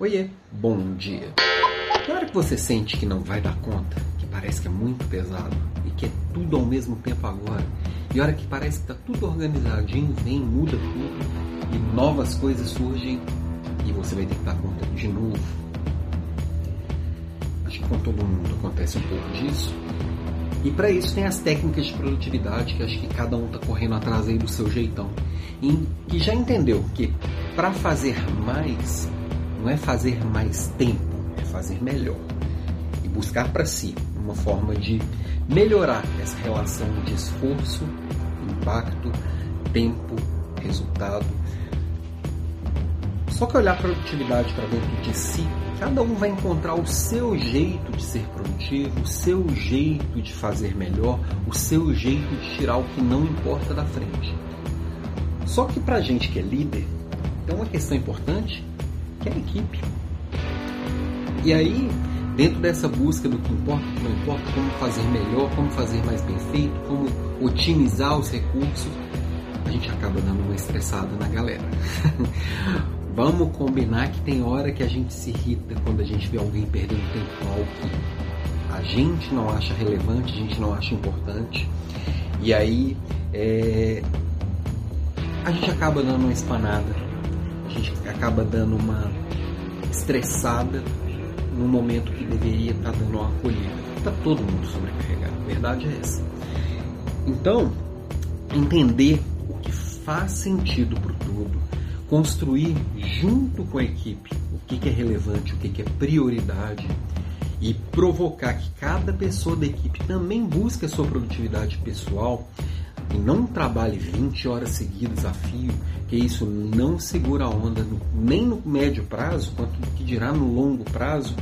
Oiê, bom dia. Na hora que você sente que não vai dar conta, que parece que é muito pesado e que é tudo ao mesmo tempo agora, e a hora que parece que está tudo organizadinho, vem, muda tudo e novas coisas surgem e você vai ter que dar conta de novo. Acho que com todo mundo acontece um pouco disso. E para isso tem as técnicas de produtividade que acho que cada um está correndo atrás aí do seu jeitão. E que já entendeu que para fazer mais não é fazer mais tempo, é fazer melhor. E buscar para si uma forma de melhorar essa relação de esforço, impacto, tempo, resultado. Só que olhar a produtividade para dentro de si Cada um vai encontrar o seu jeito de ser produtivo, o seu jeito de fazer melhor, o seu jeito de tirar o que não importa da frente. Só que para gente que é líder, tem uma questão importante que é a equipe. E aí, dentro dessa busca do que importa, o que não importa, como fazer melhor, como fazer mais bem feito, como otimizar os recursos, a gente acaba dando uma estressada na galera. Vamos combinar que tem hora que a gente se irrita quando a gente vê alguém perdendo tempo com algo que a gente não acha relevante, a gente não acha importante. E aí é, a gente acaba dando uma espanada, gente acaba dando uma estressada no momento que deveria estar dando uma acolhida. Está todo mundo sobrecarregado, a verdade é essa. Então, entender o que faz sentido para o todo construir junto com a equipe o que, que é relevante, o que, que é prioridade e provocar que cada pessoa da equipe também busque a sua produtividade pessoal e não trabalhe 20 horas seguidas a fio, que isso não segura a onda nem no médio prazo, quanto que dirá no longo prazo,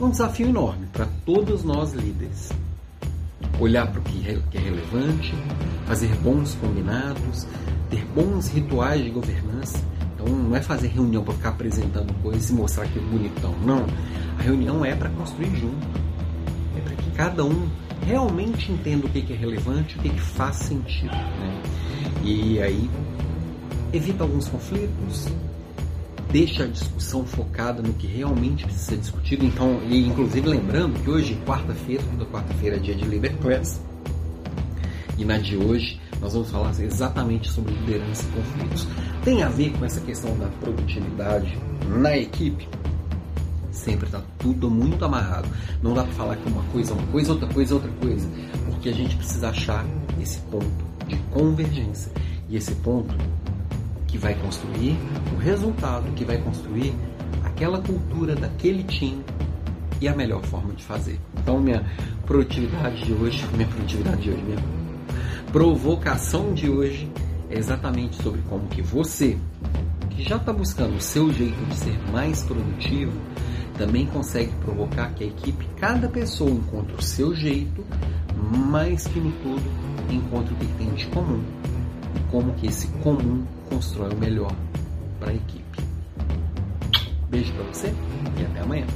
é um desafio enorme para todos nós líderes. Olhar para o que é relevante, fazer bons combinados, ter bons rituais de governança então não é fazer reunião para ficar apresentando coisas e mostrar que é bonitão. Não. A reunião é para construir junto. É para que cada um realmente entenda o que é relevante, o que faz sentido. Né? E aí evita alguns conflitos, deixa a discussão focada no que realmente precisa ser discutido. Então, e inclusive lembrando que hoje, quarta-feira, toda quarta-feira é dia de Leader. E na de hoje nós vamos falar exatamente sobre liderança e conflitos. Tem a ver com essa questão da produtividade na equipe? Sempre está tudo muito amarrado. Não dá para falar que uma coisa é uma coisa, outra coisa é outra coisa. Porque a gente precisa achar esse ponto de convergência. E esse ponto que vai construir o resultado, que vai construir aquela cultura daquele time e a melhor forma de fazer. Então, minha produtividade de hoje, minha produtividade de hoje, minha provocação de hoje é exatamente sobre como que você, que já está buscando o seu jeito de ser mais produtivo, também consegue provocar que a equipe, cada pessoa encontre o seu jeito, mais que no todo encontre o que tem de comum como que esse comum constrói o melhor para a equipe. Beijo para você e até amanhã.